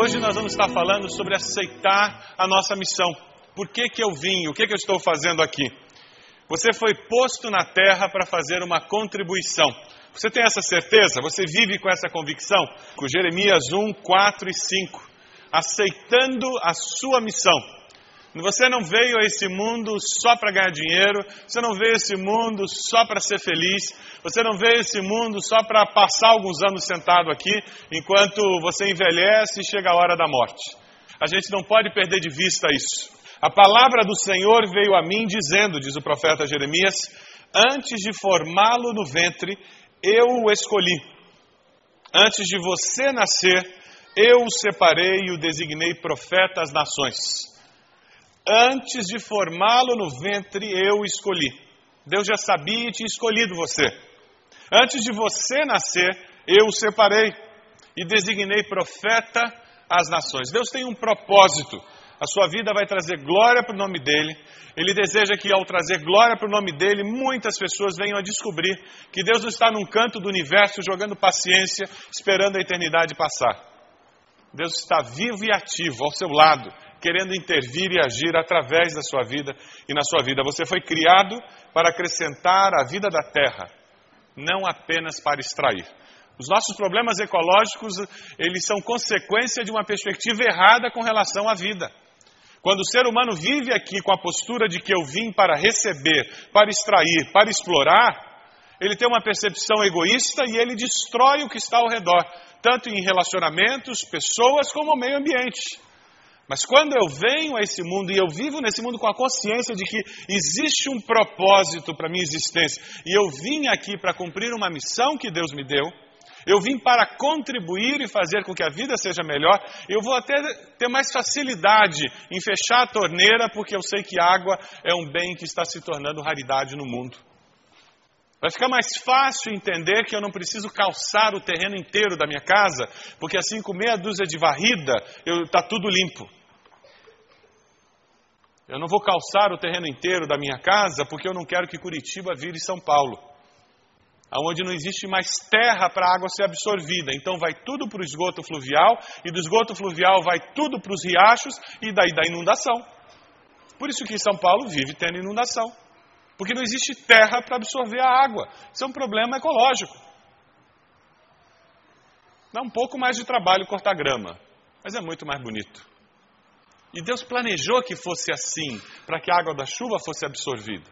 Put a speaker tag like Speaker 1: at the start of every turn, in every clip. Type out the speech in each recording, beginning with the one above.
Speaker 1: Hoje nós vamos estar falando sobre aceitar a nossa missão. Por que, que eu vim? O que, que eu estou fazendo aqui? Você foi posto na terra para fazer uma contribuição. Você tem essa certeza? Você vive com essa convicção? Com Jeremias 1, 4 e 5. Aceitando a sua missão. Você não veio a esse mundo só para ganhar dinheiro, você não veio a esse mundo só para ser feliz, você não veio a esse mundo só para passar alguns anos sentado aqui, enquanto você envelhece e chega a hora da morte. A gente não pode perder de vista isso. A palavra do Senhor veio a mim dizendo, diz o profeta Jeremias, antes de formá-lo no ventre, eu o escolhi. Antes de você nascer, eu o separei e o designei profeta às nações. Antes de formá-lo no ventre, eu escolhi. Deus já sabia e tinha escolhido você. Antes de você nascer, eu o separei e designei profeta às nações. Deus tem um propósito. A sua vida vai trazer glória para o nome dele. Ele deseja que, ao trazer glória para o nome dele, muitas pessoas venham a descobrir que Deus não está num canto do universo jogando paciência, esperando a eternidade passar. Deus está vivo e ativo ao seu lado, querendo intervir e agir através da sua vida e na sua vida. Você foi criado para acrescentar a vida da terra, não apenas para extrair. Os nossos problemas ecológicos, eles são consequência de uma perspectiva errada com relação à vida. Quando o ser humano vive aqui com a postura de que eu vim para receber, para extrair, para explorar, ele tem uma percepção egoísta e ele destrói o que está ao redor, tanto em relacionamentos, pessoas, como o meio ambiente. Mas quando eu venho a esse mundo e eu vivo nesse mundo com a consciência de que existe um propósito para a minha existência e eu vim aqui para cumprir uma missão que Deus me deu, eu vim para contribuir e fazer com que a vida seja melhor, eu vou até ter mais facilidade em fechar a torneira porque eu sei que água é um bem que está se tornando raridade no mundo. Vai ficar mais fácil entender que eu não preciso calçar o terreno inteiro da minha casa, porque assim com meia dúzia de varrida está tudo limpo. Eu não vou calçar o terreno inteiro da minha casa porque eu não quero que Curitiba vire São Paulo, aonde não existe mais terra para a água ser absorvida. Então vai tudo para o esgoto fluvial e do esgoto fluvial vai tudo para os riachos e daí da inundação. Por isso que São Paulo vive tendo inundação, porque não existe terra para absorver a água. Isso é um problema ecológico. Dá um pouco mais de trabalho cortar grama, mas é muito mais bonito. E Deus planejou que fosse assim, para que a água da chuva fosse absorvida.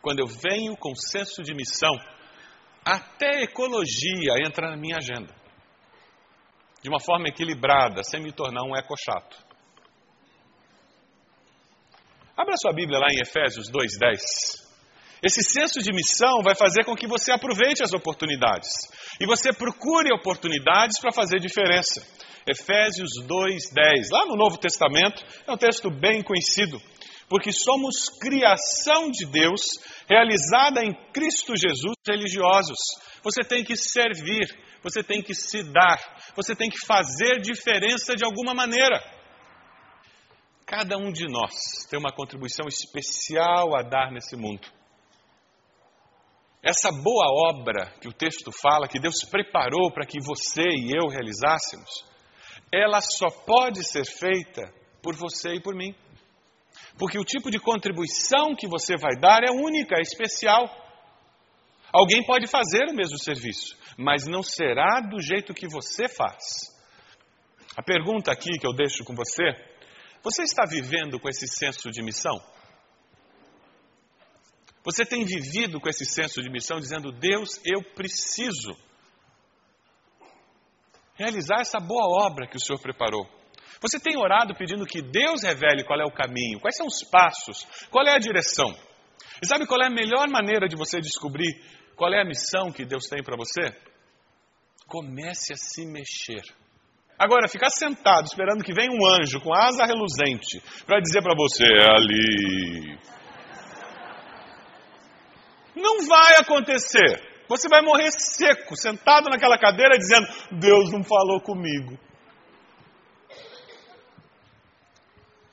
Speaker 1: Quando eu venho com senso de missão, até ecologia entra na minha agenda. De uma forma equilibrada, sem me tornar um eco chato. Abra sua Bíblia lá em Efésios 2:10. Esse senso de missão vai fazer com que você aproveite as oportunidades e você procure oportunidades para fazer diferença. Efésios 2:10. Lá no Novo Testamento é um texto bem conhecido, porque somos criação de Deus, realizada em Cristo Jesus, religiosos. Você tem que servir, você tem que se dar, você tem que fazer diferença de alguma maneira. Cada um de nós tem uma contribuição especial a dar nesse mundo. Essa boa obra que o texto fala, que Deus preparou para que você e eu realizássemos, ela só pode ser feita por você e por mim. Porque o tipo de contribuição que você vai dar é única, é especial. Alguém pode fazer o mesmo serviço, mas não será do jeito que você faz. A pergunta aqui que eu deixo com você: você está vivendo com esse senso de missão? Você tem vivido com esse senso de missão, dizendo: Deus, eu preciso realizar essa boa obra que o Senhor preparou. Você tem orado pedindo que Deus revele qual é o caminho, quais são os passos, qual é a direção. E sabe qual é a melhor maneira de você descobrir qual é a missão que Deus tem para você? Comece a se mexer. Agora, ficar sentado esperando que venha um anjo com asa reluzente para dizer para você, é ali. Não vai acontecer. Você vai morrer seco, sentado naquela cadeira dizendo: Deus não falou comigo.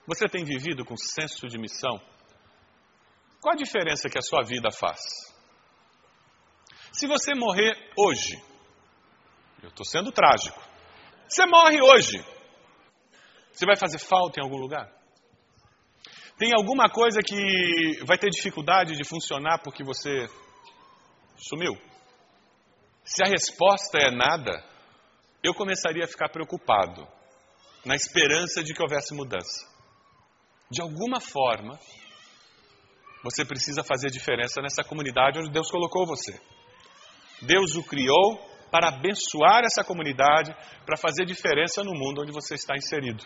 Speaker 1: Você tem vivido com senso de missão? Qual a diferença que a sua vida faz? Se você morrer hoje, eu estou sendo trágico, você morre hoje, você vai fazer falta em algum lugar? Tem alguma coisa que vai ter dificuldade de funcionar porque você sumiu? Se a resposta é nada, eu começaria a ficar preocupado, na esperança de que houvesse mudança. De alguma forma, você precisa fazer diferença nessa comunidade onde Deus colocou você. Deus o criou para abençoar essa comunidade, para fazer diferença no mundo onde você está inserido.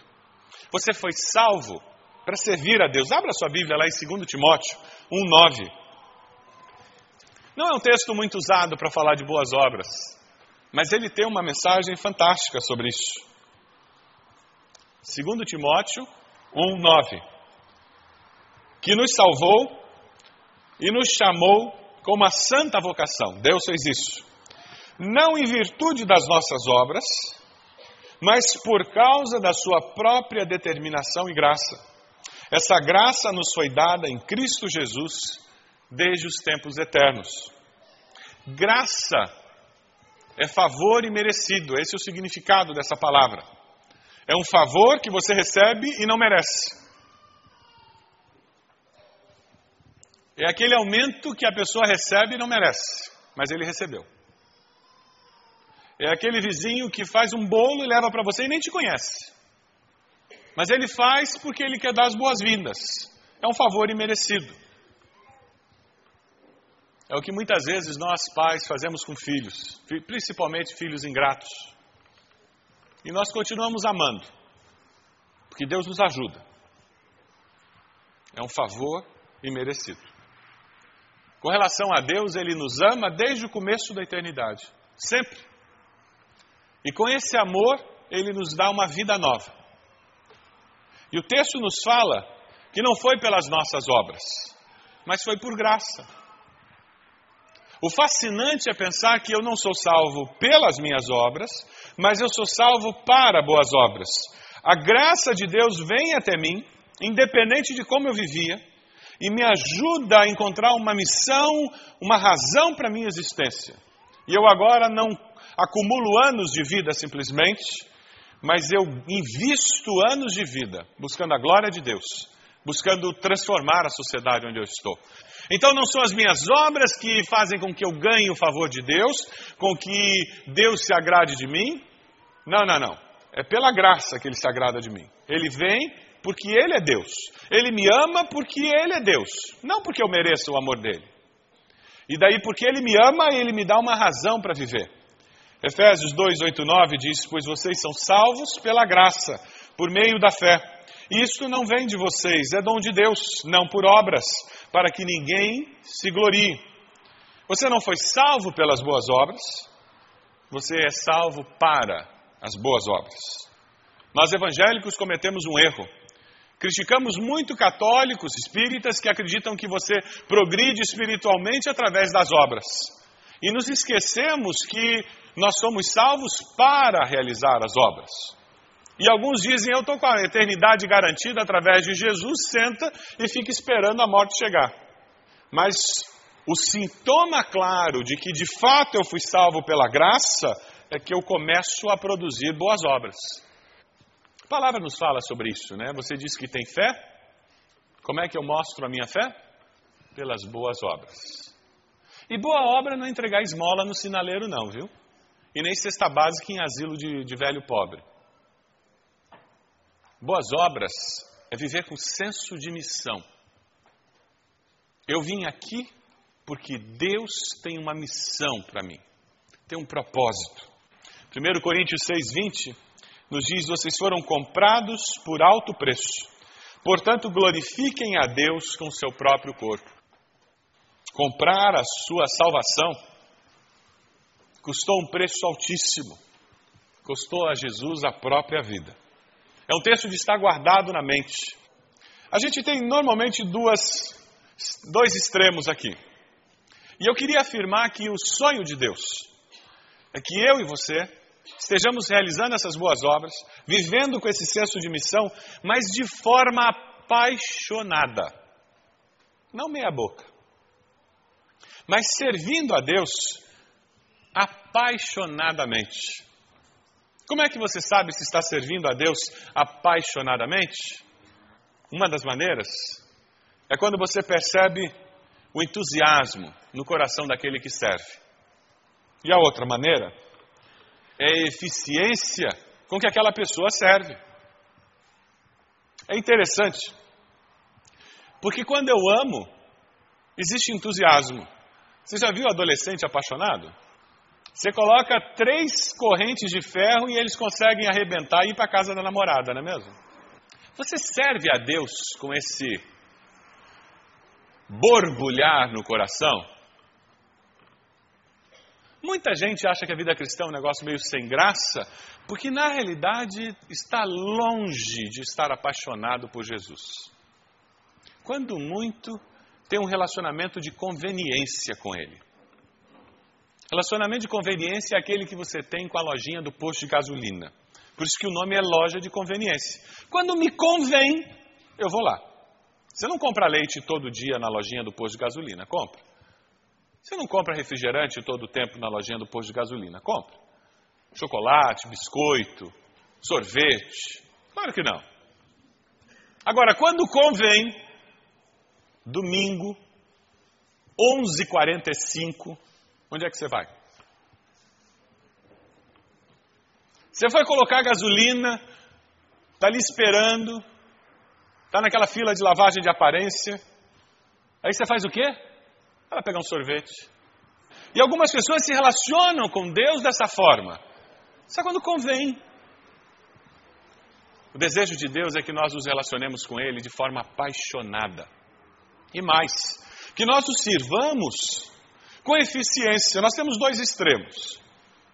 Speaker 1: Você foi salvo para servir a Deus. Abra sua Bíblia lá em 2 Timóteo 1,9. Não é um texto muito usado para falar de boas obras, mas ele tem uma mensagem fantástica sobre isso. 2 Timóteo 1,9 Que nos salvou e nos chamou com uma santa vocação. Deus fez isso. Não em virtude das nossas obras, mas por causa da sua própria determinação e graça. Essa graça nos foi dada em Cristo Jesus desde os tempos eternos. Graça é favor e merecido, esse é o significado dessa palavra. É um favor que você recebe e não merece. É aquele aumento que a pessoa recebe e não merece, mas ele recebeu. É aquele vizinho que faz um bolo e leva para você e nem te conhece. Mas ele faz porque ele quer dar as boas-vindas. É um favor imerecido. É o que muitas vezes nós pais fazemos com filhos, principalmente filhos ingratos. E nós continuamos amando, porque Deus nos ajuda. É um favor imerecido. Com relação a Deus, Ele nos ama desde o começo da eternidade, sempre. E com esse amor, Ele nos dá uma vida nova. E o texto nos fala que não foi pelas nossas obras, mas foi por graça. O fascinante é pensar que eu não sou salvo pelas minhas obras, mas eu sou salvo para boas obras. A graça de Deus vem até mim, independente de como eu vivia, e me ajuda a encontrar uma missão, uma razão para a minha existência. E eu agora não acumulo anos de vida simplesmente, mas eu invisto anos de vida buscando a glória de Deus, buscando transformar a sociedade onde eu estou. Então não são as minhas obras que fazem com que eu ganhe o favor de Deus, com que Deus se agrade de mim. Não, não, não. É pela graça que Ele se agrada de mim. Ele vem porque Ele é Deus. Ele me ama porque Ele é Deus. Não porque eu mereço o amor dele. E daí, porque Ele me ama, Ele me dá uma razão para viver. Efésios 2, 8, 9 diz: Pois vocês são salvos pela graça, por meio da fé. Isto não vem de vocês, é dom de Deus, não por obras, para que ninguém se glorie. Você não foi salvo pelas boas obras, você é salvo para as boas obras. Nós evangélicos cometemos um erro. Criticamos muito católicos, espíritas que acreditam que você progride espiritualmente através das obras. E nos esquecemos que nós somos salvos para realizar as obras. E alguns dizem: Eu estou com a eternidade garantida através de Jesus, senta e fica esperando a morte chegar. Mas o sintoma claro de que de fato eu fui salvo pela graça é que eu começo a produzir boas obras. A palavra nos fala sobre isso, né? Você diz que tem fé. Como é que eu mostro a minha fé? Pelas boas obras. E boa obra não é entregar esmola no sinaleiro, não, viu? E nem cesta básica em asilo de, de velho pobre. Boas obras é viver com senso de missão. Eu vim aqui porque Deus tem uma missão para mim, tem um propósito. 1 Coríntios 6,20 nos diz: Vocês foram comprados por alto preço, portanto, glorifiquem a Deus com seu próprio corpo. Comprar a sua salvação custou um preço altíssimo, custou a Jesus a própria vida. É um texto de estar guardado na mente. A gente tem normalmente duas, dois extremos aqui. E eu queria afirmar que o sonho de Deus é que eu e você estejamos realizando essas boas obras, vivendo com esse senso de missão, mas de forma apaixonada. Não meia boca. Mas servindo a Deus apaixonadamente. Como é que você sabe se está servindo a Deus apaixonadamente? Uma das maneiras é quando você percebe o entusiasmo no coração daquele que serve. E a outra maneira é a eficiência com que aquela pessoa serve. É interessante, porque quando eu amo, existe entusiasmo. Você já viu adolescente apaixonado? Você coloca três correntes de ferro e eles conseguem arrebentar e ir para casa da namorada, não é mesmo? Você serve a Deus com esse borbulhar no coração? Muita gente acha que a vida cristã é um negócio meio sem graça, porque na realidade está longe de estar apaixonado por Jesus. Quando muito, tem um relacionamento de conveniência com Ele. Relacionamento de conveniência é aquele que você tem com a lojinha do posto de gasolina. Por isso que o nome é loja de conveniência. Quando me convém, eu vou lá. Você não compra leite todo dia na lojinha do posto de gasolina, compra. Você não compra refrigerante todo o tempo na lojinha do posto de gasolina, compra. Chocolate, biscoito, sorvete. Claro que não. Agora, quando convém, domingo, 11h45, Onde é que você vai? Você foi colocar gasolina, está ali esperando, está naquela fila de lavagem de aparência. Aí você faz o quê? Vai pegar um sorvete. E algumas pessoas se relacionam com Deus dessa forma. Só quando convém. O desejo de Deus é que nós nos relacionemos com Ele de forma apaixonada. E mais, que nós o sirvamos com eficiência. Nós temos dois extremos.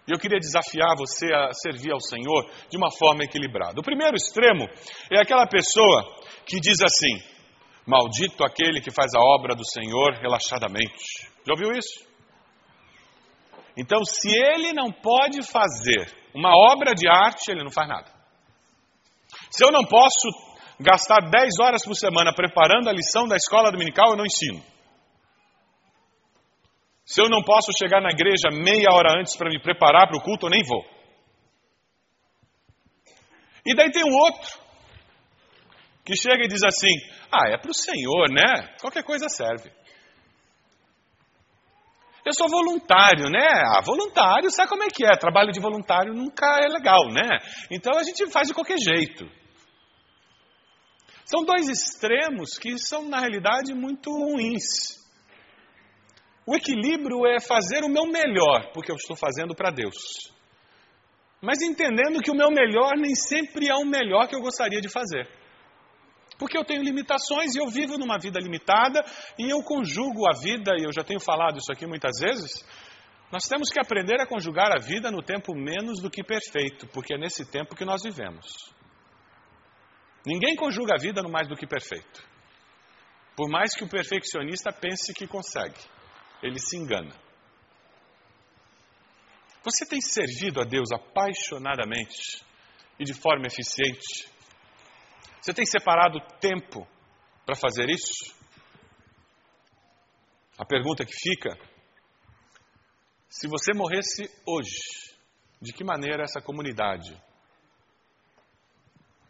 Speaker 1: E eu queria desafiar você a servir ao Senhor de uma forma equilibrada. O primeiro extremo é aquela pessoa que diz assim: Maldito aquele que faz a obra do Senhor relaxadamente. Já ouviu isso? Então, se ele não pode fazer uma obra de arte, ele não faz nada. Se eu não posso gastar 10 horas por semana preparando a lição da escola dominical, eu não ensino. Se eu não posso chegar na igreja meia hora antes para me preparar para o culto, eu nem vou. E daí tem um outro que chega e diz assim: Ah, é para o Senhor, né? Qualquer coisa serve. Eu sou voluntário, né? Ah, voluntário, sabe como é que é? Trabalho de voluntário nunca é legal, né? Então a gente faz de qualquer jeito. São dois extremos que são, na realidade, muito ruins. O equilíbrio é fazer o meu melhor, porque eu estou fazendo para Deus. Mas entendendo que o meu melhor nem sempre é o melhor que eu gostaria de fazer. Porque eu tenho limitações e eu vivo numa vida limitada e eu conjugo a vida, e eu já tenho falado isso aqui muitas vezes. Nós temos que aprender a conjugar a vida no tempo menos do que perfeito, porque é nesse tempo que nós vivemos. Ninguém conjuga a vida no mais do que perfeito. Por mais que o perfeccionista pense que consegue, ele se engana. Você tem servido a Deus apaixonadamente e de forma eficiente? Você tem separado tempo para fazer isso? A pergunta que fica: se você morresse hoje, de que maneira essa comunidade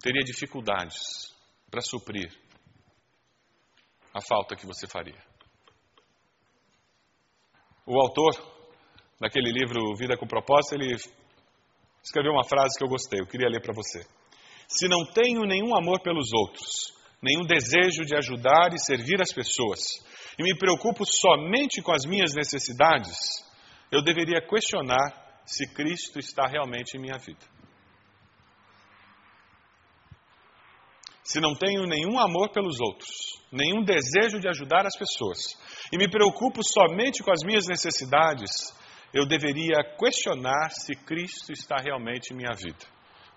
Speaker 1: teria dificuldades para suprir a falta que você faria? O autor daquele livro Vida com Propósito, ele escreveu uma frase que eu gostei, eu queria ler para você. Se não tenho nenhum amor pelos outros, nenhum desejo de ajudar e servir as pessoas, e me preocupo somente com as minhas necessidades, eu deveria questionar se Cristo está realmente em minha vida. Se não tenho nenhum amor pelos outros, nenhum desejo de ajudar as pessoas, e me preocupo somente com as minhas necessidades, eu deveria questionar se Cristo está realmente em minha vida.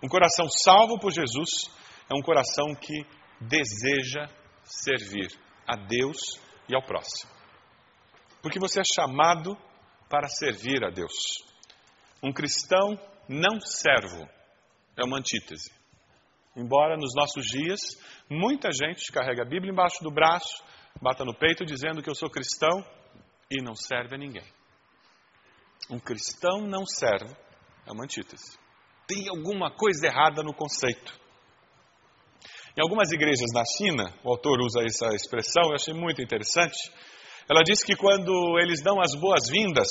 Speaker 1: Um coração salvo por Jesus é um coração que deseja servir a Deus e ao próximo. Porque você é chamado para servir a Deus. Um cristão não servo é uma antítese. Embora nos nossos dias muita gente carrega a Bíblia embaixo do braço, bata no peito dizendo que eu sou cristão e não serve a ninguém. Um cristão não servo é uma antítese tem alguma coisa errada no conceito. Em algumas igrejas na China, o autor usa essa expressão, eu achei muito interessante. Ela diz que quando eles dão as boas-vindas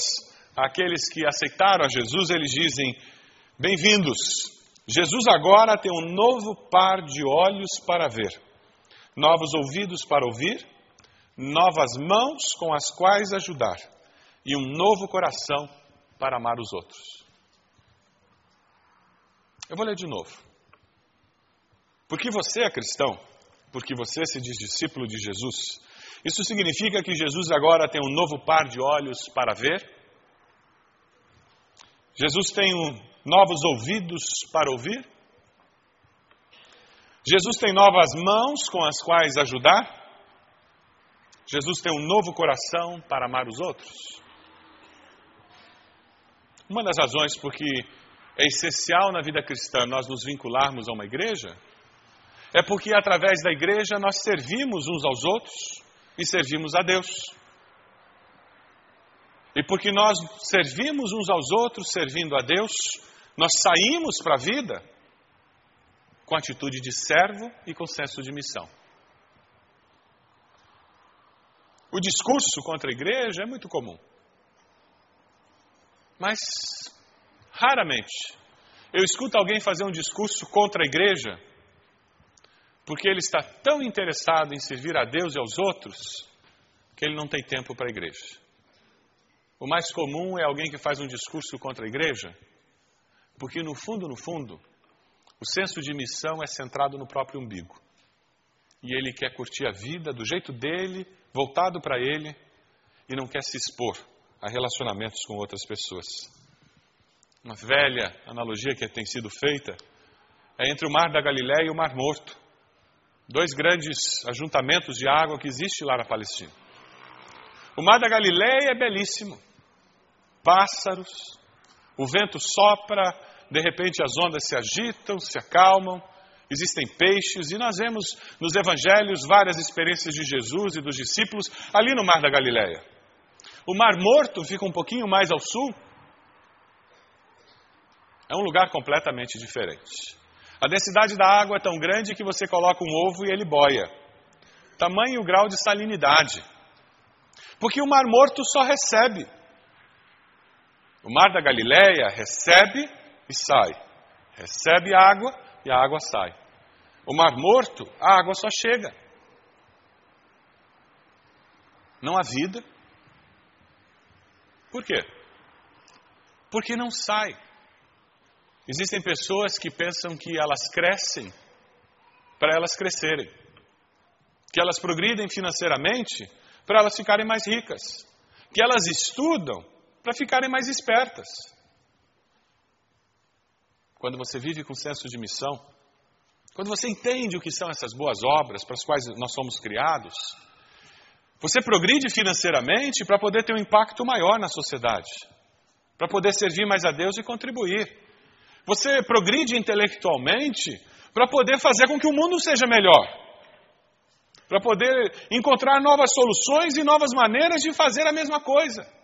Speaker 1: àqueles que aceitaram a Jesus, eles dizem: Bem-vindos, Jesus agora tem um novo par de olhos para ver, novos ouvidos para ouvir, novas mãos com as quais ajudar e um novo coração para amar os outros. Eu vou ler de novo. Porque você é cristão, porque você se diz discípulo de Jesus, isso significa que Jesus agora tem um novo par de olhos para ver? Jesus tem um, novos ouvidos para ouvir? Jesus tem novas mãos com as quais ajudar? Jesus tem um novo coração para amar os outros? Uma das razões por que é essencial na vida cristã nós nos vincularmos a uma igreja, é porque através da igreja nós servimos uns aos outros e servimos a Deus. E porque nós servimos uns aos outros, servindo a Deus, nós saímos para a vida com atitude de servo e com senso de missão. O discurso contra a igreja é muito comum. Mas Raramente eu escuto alguém fazer um discurso contra a igreja porque ele está tão interessado em servir a Deus e aos outros que ele não tem tempo para a igreja. O mais comum é alguém que faz um discurso contra a igreja porque, no fundo, no fundo, o senso de missão é centrado no próprio umbigo. E ele quer curtir a vida do jeito dele, voltado para ele, e não quer se expor a relacionamentos com outras pessoas uma velha analogia que tem sido feita, é entre o Mar da Galiléia e o Mar Morto. Dois grandes ajuntamentos de água que existe lá na Palestina. O Mar da Galiléia é belíssimo. Pássaros, o vento sopra, de repente as ondas se agitam, se acalmam, existem peixes, e nós vemos nos evangelhos várias experiências de Jesus e dos discípulos ali no Mar da Galiléia. O Mar Morto fica um pouquinho mais ao sul, é um lugar completamente diferente. A densidade da água é tão grande que você coloca um ovo e ele boia. Tamanho e grau de salinidade. Porque o Mar Morto só recebe. O Mar da Galileia recebe e sai. Recebe água e a água sai. O Mar Morto, a água só chega. Não há vida. Por quê? Porque não sai. Existem pessoas que pensam que elas crescem para elas crescerem. que elas progridem financeiramente para elas ficarem mais ricas, que elas estudam para ficarem mais espertas. Quando você vive com senso de missão, quando você entende o que são essas boas obras para as quais nós somos criados, você progride financeiramente para poder ter um impacto maior na sociedade, para poder servir mais a Deus e contribuir. Você progride intelectualmente para poder fazer com que o mundo seja melhor, para poder encontrar novas soluções e novas maneiras de fazer a mesma coisa.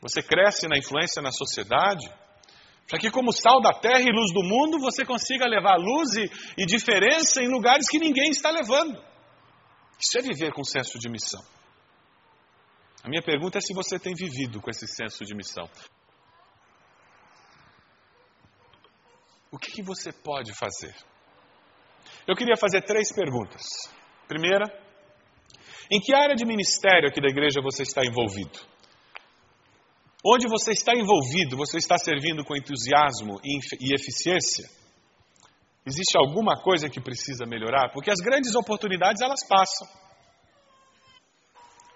Speaker 1: Você cresce na influência na sociedade, para que, como sal da terra e luz do mundo, você consiga levar luz e, e diferença em lugares que ninguém está levando. Isso é viver com senso de missão. A minha pergunta é se você tem vivido com esse senso de missão. O que, que você pode fazer? Eu queria fazer três perguntas. Primeira, em que área de ministério aqui da igreja você está envolvido? Onde você está envolvido, você está servindo com entusiasmo e eficiência? Existe alguma coisa que precisa melhorar? Porque as grandes oportunidades elas passam.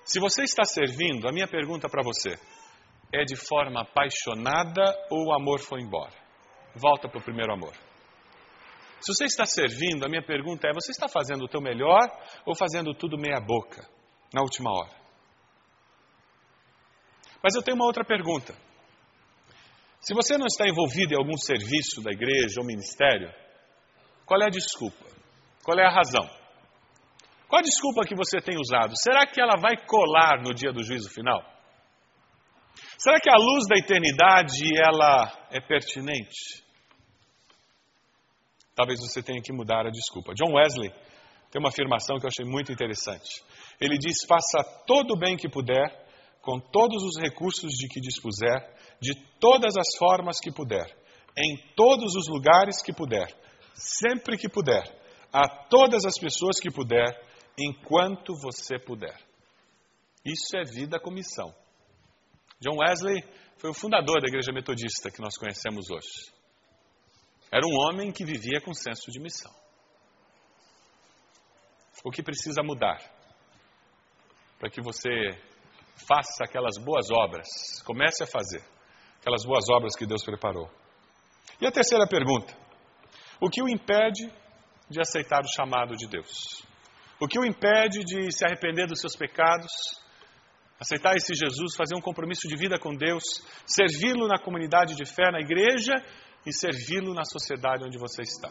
Speaker 1: Se você está servindo, a minha pergunta para você é de forma apaixonada ou o amor foi embora? Volta para o primeiro amor. Se você está servindo, a minha pergunta é: você está fazendo o teu melhor ou fazendo tudo meia boca, na última hora? Mas eu tenho uma outra pergunta. Se você não está envolvido em algum serviço da igreja ou ministério, qual é a desculpa? Qual é a razão? Qual a desculpa que você tem usado? Será que ela vai colar no dia do juízo final? Será que a luz da eternidade ela é pertinente? Talvez você tenha que mudar a desculpa. John Wesley tem uma afirmação que eu achei muito interessante. Ele diz: faça todo o bem que puder, com todos os recursos de que dispuser, de todas as formas que puder, em todos os lugares que puder, sempre que puder, a todas as pessoas que puder, enquanto você puder. Isso é vida com missão. John Wesley foi o fundador da igreja metodista que nós conhecemos hoje. Era um homem que vivia com senso de missão. O que precisa mudar para que você faça aquelas boas obras, comece a fazer aquelas boas obras que Deus preparou? E a terceira pergunta: o que o impede de aceitar o chamado de Deus? O que o impede de se arrepender dos seus pecados, aceitar esse Jesus, fazer um compromisso de vida com Deus, servi-lo na comunidade de fé, na igreja e servi-lo na sociedade onde você está?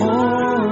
Speaker 2: oh.